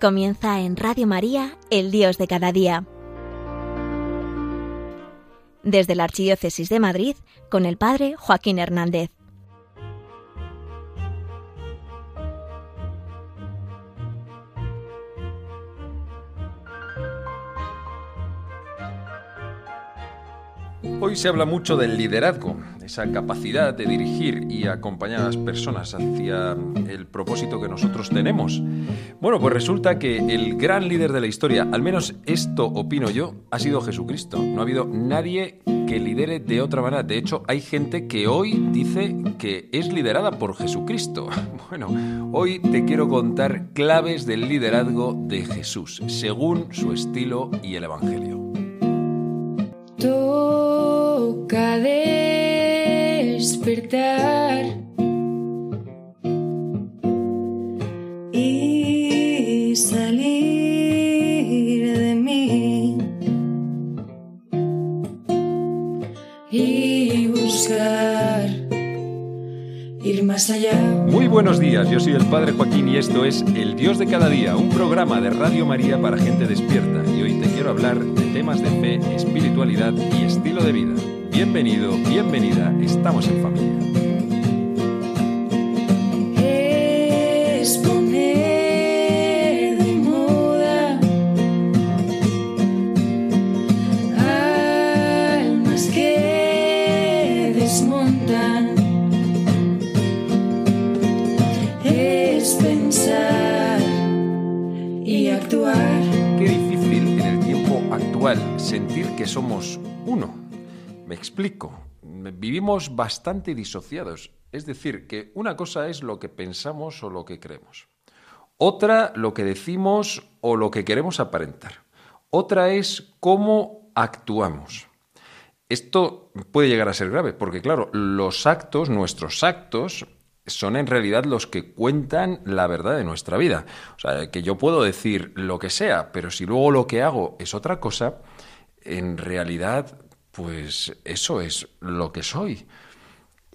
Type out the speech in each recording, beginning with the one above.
Comienza en Radio María, el Dios de cada día. Desde la Archidiócesis de Madrid, con el Padre Joaquín Hernández. Hoy se habla mucho del liderazgo, esa capacidad de dirigir y acompañar a las personas hacia el propósito que nosotros tenemos. Bueno, pues resulta que el gran líder de la historia, al menos esto opino yo, ha sido Jesucristo. No ha habido nadie que lidere de otra manera. De hecho, hay gente que hoy dice que es liderada por Jesucristo. Bueno, hoy te quiero contar claves del liderazgo de Jesús, según su estilo y el Evangelio. Toca despertar y salir de mí y buscar ir más allá. Muy buenos días, yo soy el Padre Joaquín y esto es El Dios de cada día, un programa de Radio María para gente despierta. Y hoy te quiero hablar de temas de fe, espiritualidad y estilo de vida. Bienvenido, bienvenida, estamos en familia. Es poner de moda almas que desmontan. Es pensar y actuar. Qué difícil en el tiempo actual sentir que somos uno. Me explico. Vivimos bastante disociados. Es decir, que una cosa es lo que pensamos o lo que creemos. Otra lo que decimos o lo que queremos aparentar. Otra es cómo actuamos. Esto puede llegar a ser grave, porque claro, los actos, nuestros actos, son en realidad los que cuentan la verdad de nuestra vida. O sea, que yo puedo decir lo que sea, pero si luego lo que hago es otra cosa, en realidad, pues eso es lo que soy.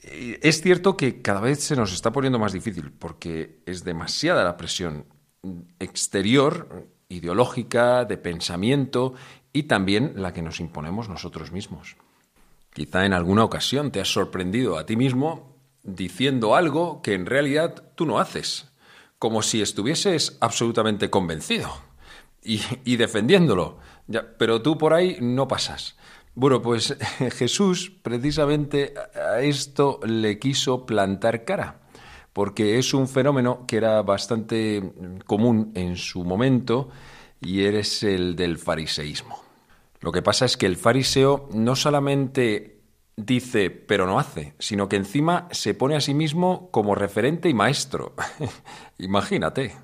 Es cierto que cada vez se nos está poniendo más difícil porque es demasiada la presión exterior, ideológica, de pensamiento y también la que nos imponemos nosotros mismos. Quizá en alguna ocasión te has sorprendido a ti mismo diciendo algo que en realidad tú no haces, como si estuvieses absolutamente convencido y, defendiéndolo, pero tú por ahí no pasas. Bueno, pues Jesús precisamente a esto le quiso plantar cara, porque es un fenómeno que era bastante común en su momento y eres el del fariseísmo. Lo que pasa es que el fariseo no solamente dice pero no hace, sino que encima se pone a sí mismo como referente y maestro. Imagínate.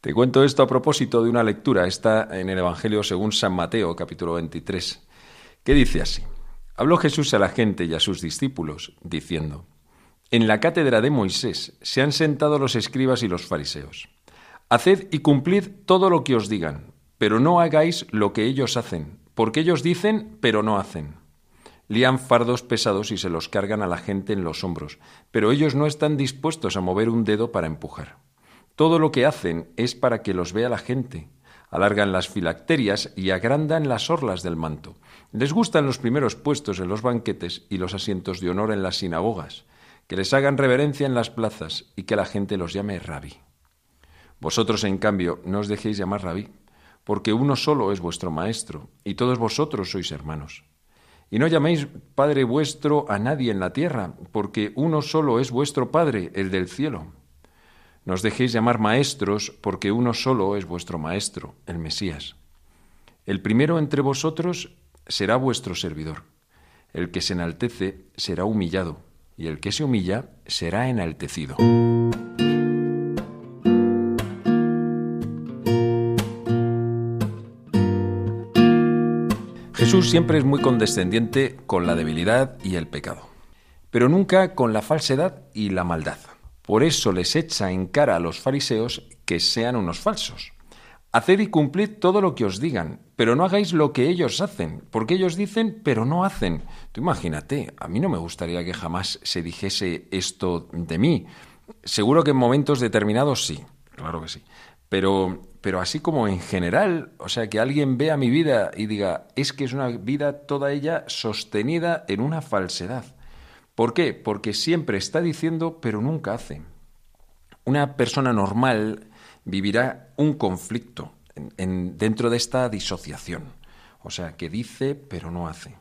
Te cuento esto a propósito de una lectura, está en el Evangelio según San Mateo, capítulo 23, que dice así. Habló Jesús a la gente y a sus discípulos, diciendo, En la cátedra de Moisés se han sentado los escribas y los fariseos. Haced y cumplid todo lo que os digan, pero no hagáis lo que ellos hacen, porque ellos dicen, pero no hacen. Lían fardos pesados y se los cargan a la gente en los hombros, pero ellos no están dispuestos a mover un dedo para empujar. Todo lo que hacen es para que los vea la gente. Alargan las filacterias y agrandan las orlas del manto. Les gustan los primeros puestos en los banquetes y los asientos de honor en las sinagogas, que les hagan reverencia en las plazas y que la gente los llame rabí. Vosotros, en cambio, no os dejéis llamar rabí, porque uno solo es vuestro maestro, y todos vosotros sois hermanos. Y no llaméis Padre vuestro a nadie en la tierra, porque uno solo es vuestro Padre, el del cielo. Os dejéis llamar maestros, porque uno solo es vuestro Maestro, el Mesías. El primero entre vosotros será vuestro servidor. El que se enaltece será humillado, y el que se humilla será enaltecido. Jesús siempre es muy condescendiente con la debilidad y el pecado, pero nunca con la falsedad y la maldad. Por eso les echa en cara a los fariseos que sean unos falsos. Haced y cumplid todo lo que os digan, pero no hagáis lo que ellos hacen, porque ellos dicen, pero no hacen. Tú imagínate, a mí no me gustaría que jamás se dijese esto de mí. Seguro que en momentos determinados sí, claro que sí. Pero, pero así como en general, o sea, que alguien vea mi vida y diga, es que es una vida toda ella sostenida en una falsedad. ¿Por qué? Porque siempre está diciendo, pero nunca hace. Una persona normal vivirá un conflicto dentro de esta disociación. O sea, que dice, pero no hace.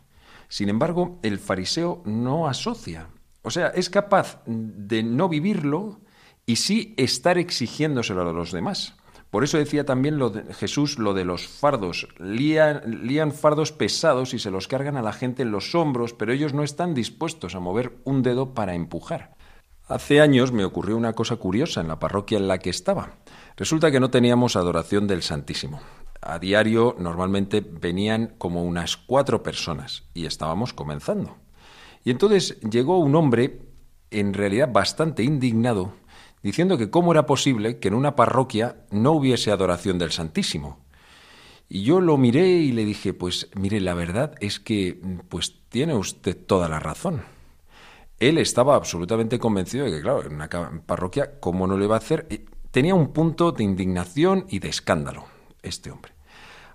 Sin embargo, el fariseo no asocia. O sea, es capaz de no vivirlo y sí estar exigiéndoselo a los demás. Por eso decía también Jesús lo de los fardos. Lían, lían, fardos pesados y se los cargan a la gente en los hombros, pero ellos no están dispuestos a mover un dedo para empujar. Hace años me ocurrió una cosa curiosa en la parroquia en la que estaba. Resulta que no teníamos adoración del Santísimo. A diario normalmente venían como unas cuatro personas y estábamos comenzando. Y entonces llegó un hombre, en realidad bastante indignado, diciendo que cómo era posible que en una parroquia no hubiese adoración del Santísimo. Y yo lo miré y le dije, pues mire, la verdad es que pues tiene usted toda la razón. Él estaba absolutamente convencido de que, claro, en una parroquia, ¿cómo no le va a hacer? Tenía un punto de indignación y de escándalo, este hombre.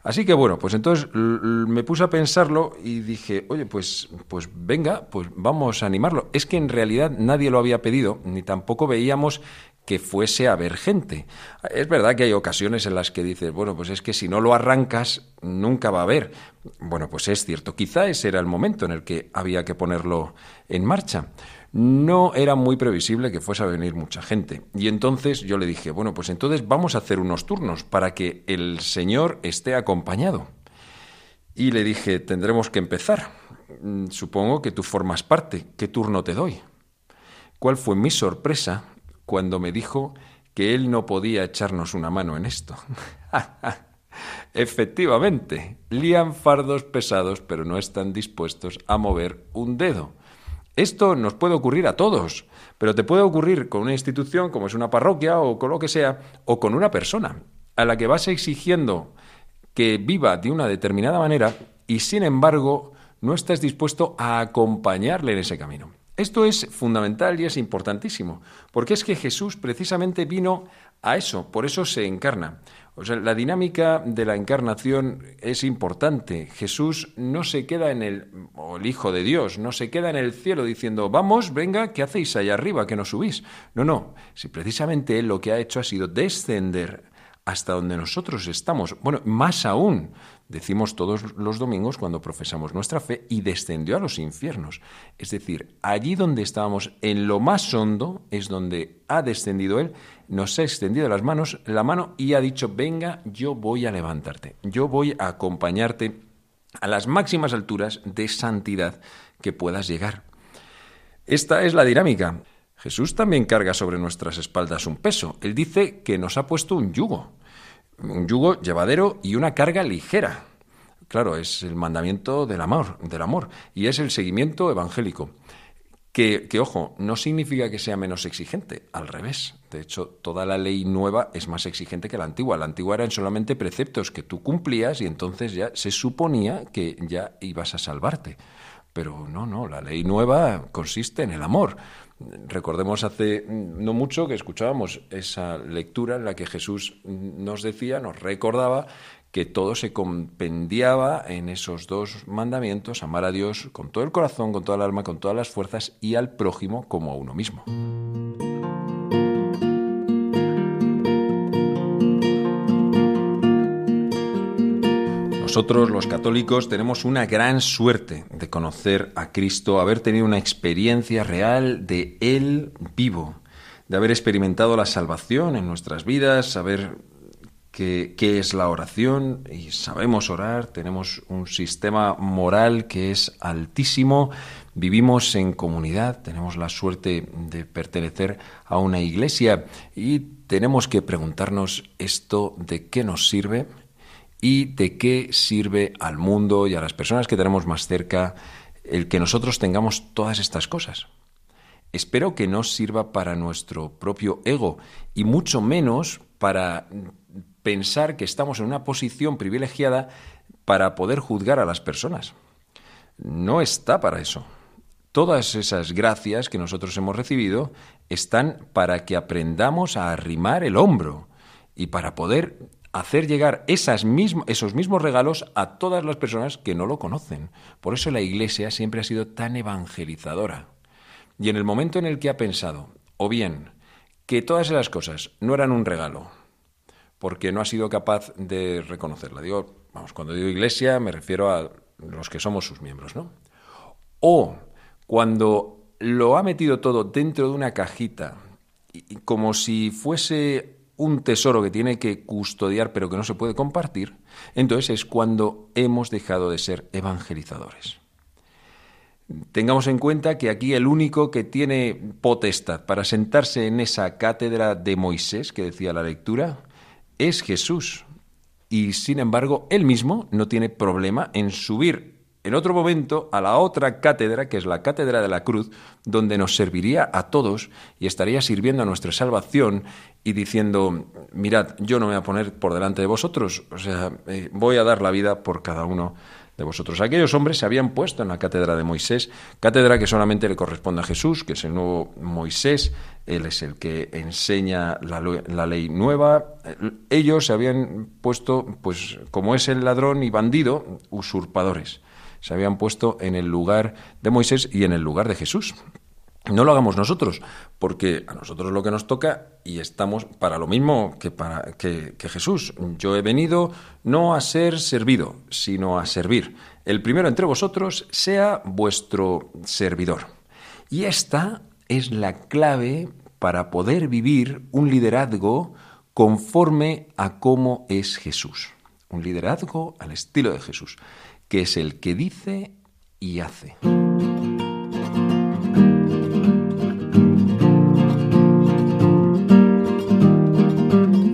Así que bueno, pues entonces me puse a pensarlo y dije, oye, pues, pues venga, pues vamos a animarlo. Es que en realidad nadie lo había pedido, ni tampoco veíamos que fuese a haber gente. Es verdad que hay ocasiones en las que dices, bueno, pues es que si no lo arrancas, nunca va a haber. Bueno, pues es cierto, quizá ese era el momento en el que había que ponerlo en marcha no era muy previsible que fuese a venir mucha gente. Y entonces yo le dije, bueno, pues entonces vamos a hacer unos turnos para que el Señor esté acompañado. Y le dije, tendremos que empezar. Mm, supongo que tú formas parte. ¿Qué turno te doy? ¿Cuál fue mi sorpresa cuando me dijo que él no podía echarnos una mano en esto? Efectivamente, lían fardos pesados, pero no están dispuestos a mover un dedo. Esto nos puede ocurrir a todos, pero te puede ocurrir con una institución como es una parroquia o con lo que sea, o con una persona a la que vas exigiendo que viva de una determinada manera y sin embargo no estás dispuesto a acompañarle en ese camino. Esto es fundamental y es importantísimo, porque es que Jesús precisamente vino a eso, por eso se encarna. O sea, la dinámica de la encarnación es importante. Jesús no se queda en el, o el Hijo de Dios, no se queda en el cielo diciendo, vamos, venga, ¿qué hacéis allá arriba que no subís? No, no, si precisamente Él lo que ha hecho ha sido descender hasta donde nosotros estamos. Bueno, más aún, decimos todos los domingos cuando profesamos nuestra fe, y descendió a los infiernos. Es decir, allí donde estábamos, en lo más hondo, es donde ha descendido Él, nos ha extendido las manos, la mano y ha dicho, venga, yo voy a levantarte, yo voy a acompañarte a las máximas alturas de santidad que puedas llegar. Esta es la dinámica. Jesús también carga sobre nuestras espaldas un peso. Él dice que nos ha puesto un yugo un yugo llevadero y una carga ligera. Claro, es el mandamiento del amor, del amor, y es el seguimiento evangélico. Que, que, ojo, no significa que sea menos exigente, al revés. De hecho, toda la ley nueva es más exigente que la antigua. La antigua eran solamente preceptos que tú cumplías y entonces ya se suponía que ya ibas a salvarte. Pero no, no, la ley nueva consiste en el amor. Recordemos hace no mucho que escuchábamos esa lectura en la que Jesús nos decía, nos recordaba que todo se compendiaba en esos dos mandamientos, amar a Dios con todo el corazón, con toda el alma, con todas las fuerzas y al prójimo como a uno mismo. Nosotros los católicos tenemos una gran suerte de conocer a Cristo, haber tenido una experiencia real de Él vivo, de haber experimentado la salvación en nuestras vidas, saber qué, es la oración y sabemos orar, tenemos un sistema moral que es altísimo, vivimos en comunidad, tenemos la suerte de pertenecer a una iglesia y tenemos que preguntarnos esto de qué nos sirve y de qué sirve al mundo y a las personas que tenemos más cerca el que nosotros tengamos todas estas cosas. Espero que no sirva para nuestro propio ego y mucho menos para pensar que estamos en una posición privilegiada para poder juzgar a las personas. No está para eso. Todas esas gracias que nosotros hemos recibido están para que aprendamos a arrimar el hombro y para poder hacer llegar esos mismos regalos a todas las personas que no lo conocen. Por eso la Iglesia siempre ha sido tan evangelizadora. Y en el momento en el que ha pensado, o bien, que todas esas cosas no eran un regalo, porque no ha sido capaz de reconocerla. Digo, vamos, cuando digo Iglesia me refiero a los que somos sus miembros, ¿no? O cuando lo ha metido todo dentro de una cajita, como si fuese un tesoro que tiene que custodiar pero que no se puede compartir, entonces es cuando hemos dejado de ser evangelizadores. Tengamos en cuenta que aquí el único que tiene potestad para sentarse en esa cátedra de Moisés que decía la lectura es Jesús. Y sin embargo, él mismo no tiene problema en subir en otro momento a la otra cátedra, que es la cátedra de la cruz, donde nos serviría a todos y estaría sirviendo a nuestra salvación y diciendo, mirad, yo no me voy a poner por delante de vosotros, o sea, eh, voy a dar la vida por cada uno de vosotros. Aquellos hombres se habían puesto en la cátedra de Moisés, cátedra que solamente le corresponde a Jesús, que es el nuevo Moisés, él es el que enseña la, la, ley nueva. Ellos se habían puesto, pues como es el ladrón y bandido, usurpadores se habían puesto en el lugar de Moisés y en el lugar de Jesús. No lo hagamos nosotros, porque a nosotros lo que nos toca y estamos para lo mismo que, para, que, Jesús. Yo he venido no a ser servido, sino a servir. El primero entre vosotros sea vuestro servidor. Y esta es la clave para poder vivir un liderazgo conforme a cómo es Jesús. Un liderazgo al estilo de Jesús que es el que dice y hace.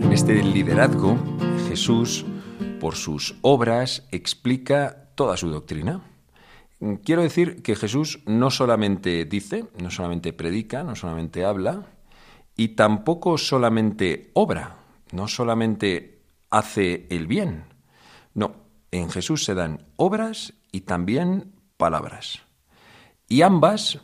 En este liderazgo, Jesús, por sus obras, explica toda su doctrina. Quiero decir que Jesús no solamente dice, no solamente predica, no solamente habla, y tampoco solamente obra, no solamente hace el bien. No, en Jesús se dan obras y también palabras. Y ambas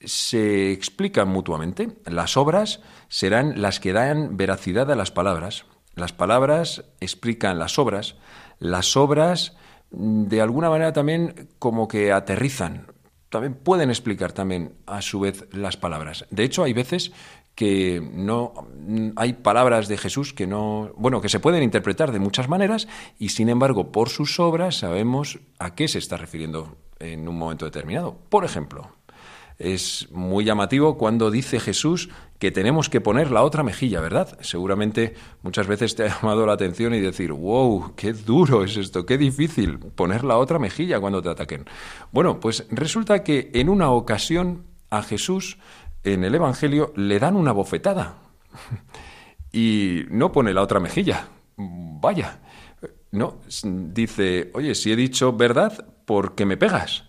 se explican mutuamente. Las obras serán las que dan veracidad a las palabras. Las palabras explican las obras. Las obras, mm, de alguna manera, también como que aterrizan. También pueden explicar también a su vez las palabras. De hecho, hay veces que no hay palabras de Jesús que no, bueno, que se pueden interpretar de muchas maneras y sin embargo, por sus obras sabemos a qué se está refiriendo en un momento determinado. Por ejemplo, es muy llamativo cuando dice Jesús que tenemos que poner la otra mejilla, ¿verdad? Seguramente muchas veces te ha llamado la atención y decir, wow, qué duro es esto, qué difícil poner la otra mejilla cuando te ataquen. Bueno, pues resulta que en una ocasión a Jesús en el Evangelio le dan una bofetada y no pone la otra mejilla. Vaya, no, dice, oye, si he dicho verdad, ¿por qué me pegas?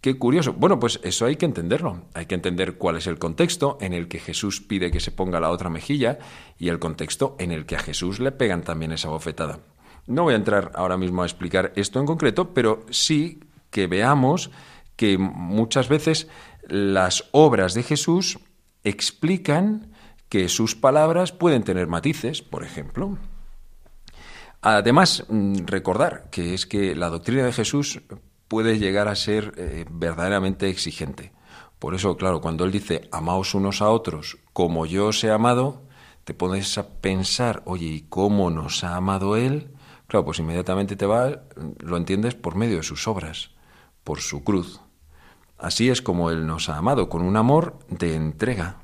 Qué curioso. Bueno, pues eso hay que entenderlo. Hay que entender cuál es el contexto en el que Jesús pide que se ponga la otra mejilla y el contexto en el que a Jesús le pegan también esa bofetada. No voy a entrar ahora mismo a explicar esto en concreto, pero sí que veamos que muchas veces las obras de Jesús explican que sus palabras pueden tener matices, por ejemplo. Además, mm, recordar que es que la doctrina de Jesús puede llegar a ser eh, verdaderamente exigente. Por eso, claro, cuando Él dice, amaos unos a otros como yo os he amado, te pones a pensar, oye, ¿y cómo nos ha amado Él? Claro, pues inmediatamente te va, lo entiendes por medio de sus obras, por su cruz, Así es como Él nos ha amado, con un amor de entrega.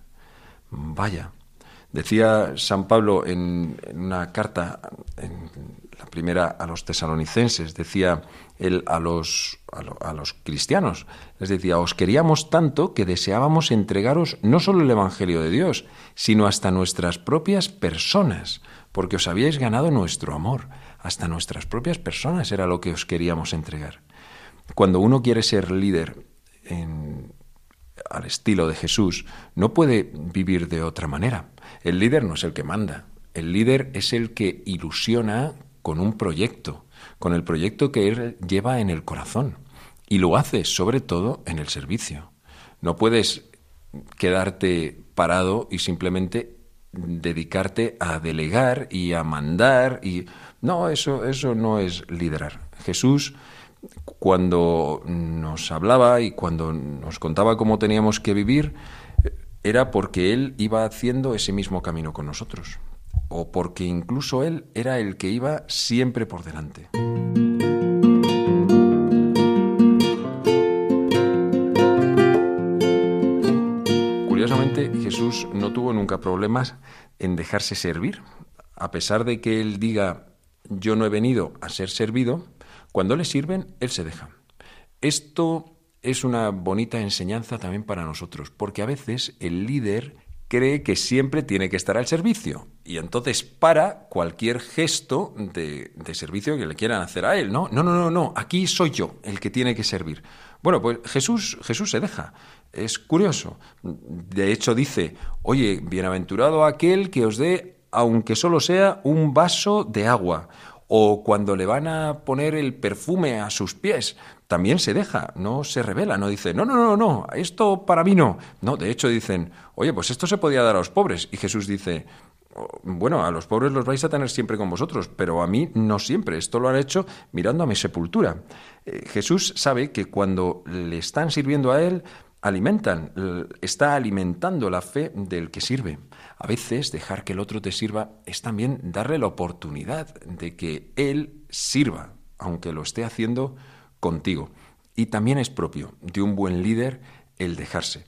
Vaya. Decía San Pablo en, una carta, la primera a los tesalonicenses, decía él a los, a, los cristianos, les decía, os queríamos tanto que deseábamos entregaros no solo el Evangelio de Dios, sino hasta nuestras propias personas, porque os habíais ganado nuestro amor, hasta nuestras propias personas era lo que os queríamos entregar. Cuando uno quiere ser líder al estilo de Jesús, no puede vivir de otra manera. El líder no es el que manda, el líder es el que ilusiona con un proyecto, con el proyecto que él lleva en el corazón. Y lo hace sobre todo en el servicio. No puedes quedarte parado y simplemente dedicarte a delegar y a mandar y no, eso eso no es liderar. Jesús cuando nos hablaba y cuando nos contaba cómo teníamos que vivir era porque él iba haciendo ese mismo camino con nosotros o porque incluso él era el que iba siempre por delante. Curiosamente, Jesús no tuvo nunca problemas en dejarse servir. A pesar de que él diga, yo no he venido a ser servido, cuando le sirven, él se deja. Esto es una bonita enseñanza también para nosotros, porque a veces el líder cree que siempre tiene que estar al servicio y entonces para cualquier gesto de, servicio que le quieran hacer a él, ¿no? No, no, no, no, aquí soy yo el que tiene que servir. Bueno, pues Jesús, Jesús se deja. Es curioso. De hecho dice, oye, bienaventurado aquel que os dé, aunque solo sea un vaso de agua, o cuando le van a poner el perfume a sus pies, también se deja, no se revela, no dice, no, no, no, no, esto para mí no. No, de hecho dicen, oye, pues esto se podía dar a los pobres. Y Jesús dice, oh, bueno, a los pobres los vais a tener siempre con vosotros, pero a mí no siempre. Esto lo han hecho mirando a mi sepultura. Eh, Jesús sabe que cuando le están sirviendo a Él, alimentan, está alimentando la fe del que sirve. A veces dejar que el otro te sirva es también darle la oportunidad de que Él sirva, aunque lo esté haciendo contigo. Y también es propio de un buen líder el dejarse,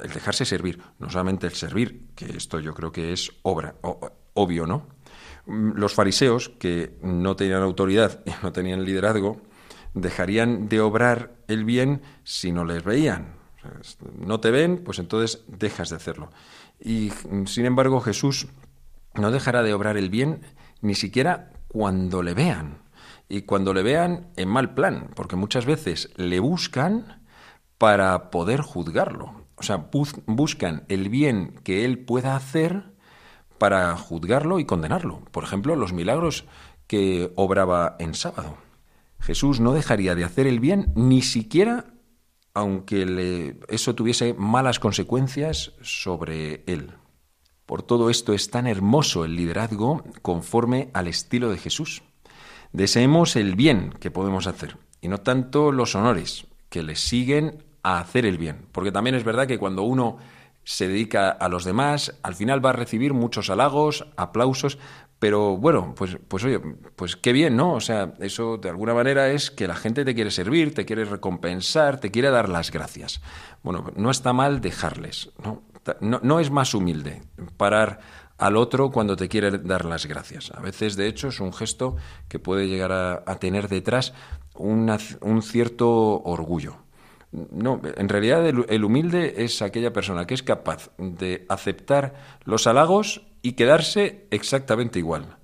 el dejarse servir, no solamente el servir, que esto yo creo que es obra, obvio, ¿no? Mm, los fariseos, que no tenían autoridad y no tenían liderazgo, dejarían de obrar el bien si no les veían. No te ven, pues entonces dejas de hacerlo. Y sin embargo Jesús no dejará de obrar el bien ni siquiera cuando le vean y cuando le vean en mal plan, porque muchas veces le buscan para poder juzgarlo. O sea, buscan el bien que él pueda hacer para juzgarlo y condenarlo. Por ejemplo, los milagros que obraba en sábado. Jesús no dejaría de hacer el bien ni siquiera aunque eso tuviese malas consecuencias sobre él. Por todo esto es tan hermoso el liderazgo conforme al estilo de Jesús. Deseemos el bien que podemos hacer y no tanto los honores que le siguen a hacer el bien. Porque también es verdad que cuando uno se dedica a los demás, al final va a recibir muchos halagos, aplausos, pero bueno, pues, pues oye, pues qué bien, ¿no? O sea, eso de alguna manera es que la gente te quiere servir, te quiere recompensar, te quiere dar las gracias. Bueno, no está mal dejarles, ¿no? No, no es más humilde parar al otro cuando te quiere dar las gracias. A veces, de hecho, es un gesto que puede llegar a, tener detrás un cierto orgullo. No, en realidad el, humilde es aquella persona que es capaz de aceptar los halagos y quedarse exactamente igual.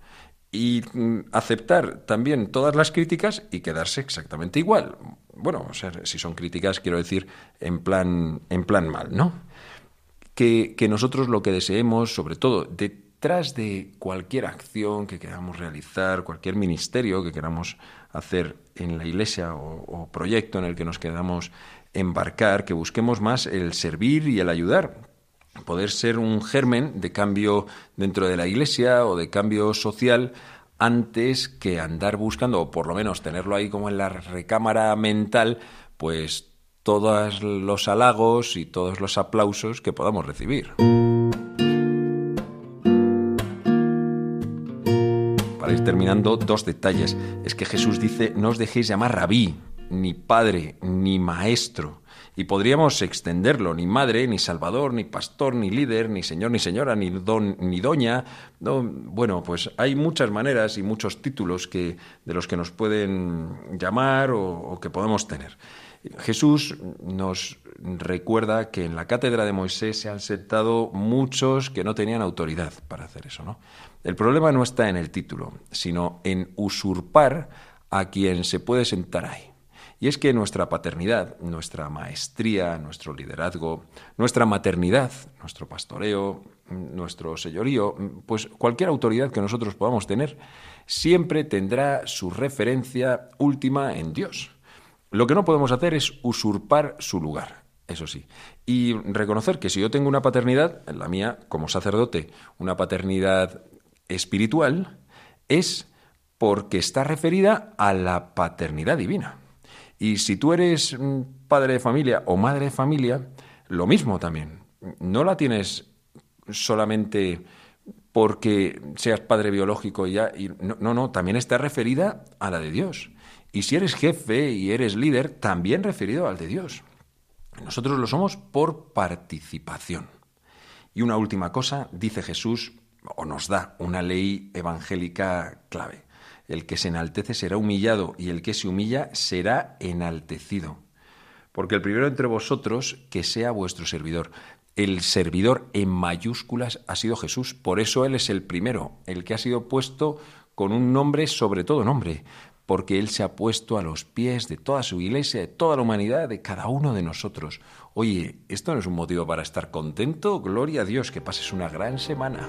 Y mm, aceptar también todas las críticas y quedarse exactamente igual. Bueno, o sea, si son críticas, quiero decir, en plan, en plan mal, ¿no? que, nosotros lo que deseemos, sobre todo detrás de cualquier acción que queramos realizar, cualquier ministerio que queramos hacer en la iglesia o, proyecto en el que nos queramos embarcar, que busquemos más el servir y el ayudar, poder ser un germen de cambio dentro de la iglesia o de cambio social antes que andar buscando, o por lo menos tenerlo ahí como en la recámara mental, pues todos los halagos y todos los aplausos que podamos recibir. Para ir terminando, dos detalles. Es que Jesús dice, no os dejéis llamar rabí, ni padre, ni maestro. Y podríamos extenderlo, ni madre, ni salvador, ni pastor, ni líder, ni señor, ni señora, ni don, ni doña. No, bueno, pues hay muchas maneras y muchos títulos que, de los que nos pueden llamar o, que podemos tener. Jesús nos recuerda que en la cátedra de Moisés se han sentado muchos que no tenían autoridad para hacer eso, ¿no? El problema no está en el título, sino en usurpar a quien se puede sentar ahí. Y es que nuestra paternidad, nuestra maestría, nuestro liderazgo, nuestra maternidad, nuestro pastoreo, nuestro señorío, pues cualquier autoridad que nosotros podamos tener, siempre tendrá su referencia última en Dios. Lo que no podemos hacer es usurpar su lugar. eso sí. Y reconocer que si yo tengo una paternidad, la mía como sacerdote, una paternidad espiritual, es porque está referida a la paternidad divina. Y si tú eres padre de familia o madre de familia, lo mismo también. No la tienes solamente porque seas padre biológico ya. Y no, no, no, también está referida a la de Dios. Y si eres jefe y eres líder, también referido al de Dios. Nosotros lo somos por participación. Y una última cosa, dice Jesús, o nos da una ley evangélica clave. El que se enaltece será humillado y el que se humilla será enaltecido. Porque el primero entre vosotros que sea vuestro servidor. El servidor en mayúsculas ha sido Jesús. Por eso Él es el primero, el que ha sido puesto con un nombre sobre todo nombre, porque Él se ha puesto a los pies de toda su iglesia, de toda la humanidad, de cada uno de nosotros. Oye, ¿esto no es un motivo para estar contento? Gloria a Dios, que pases una gran semana.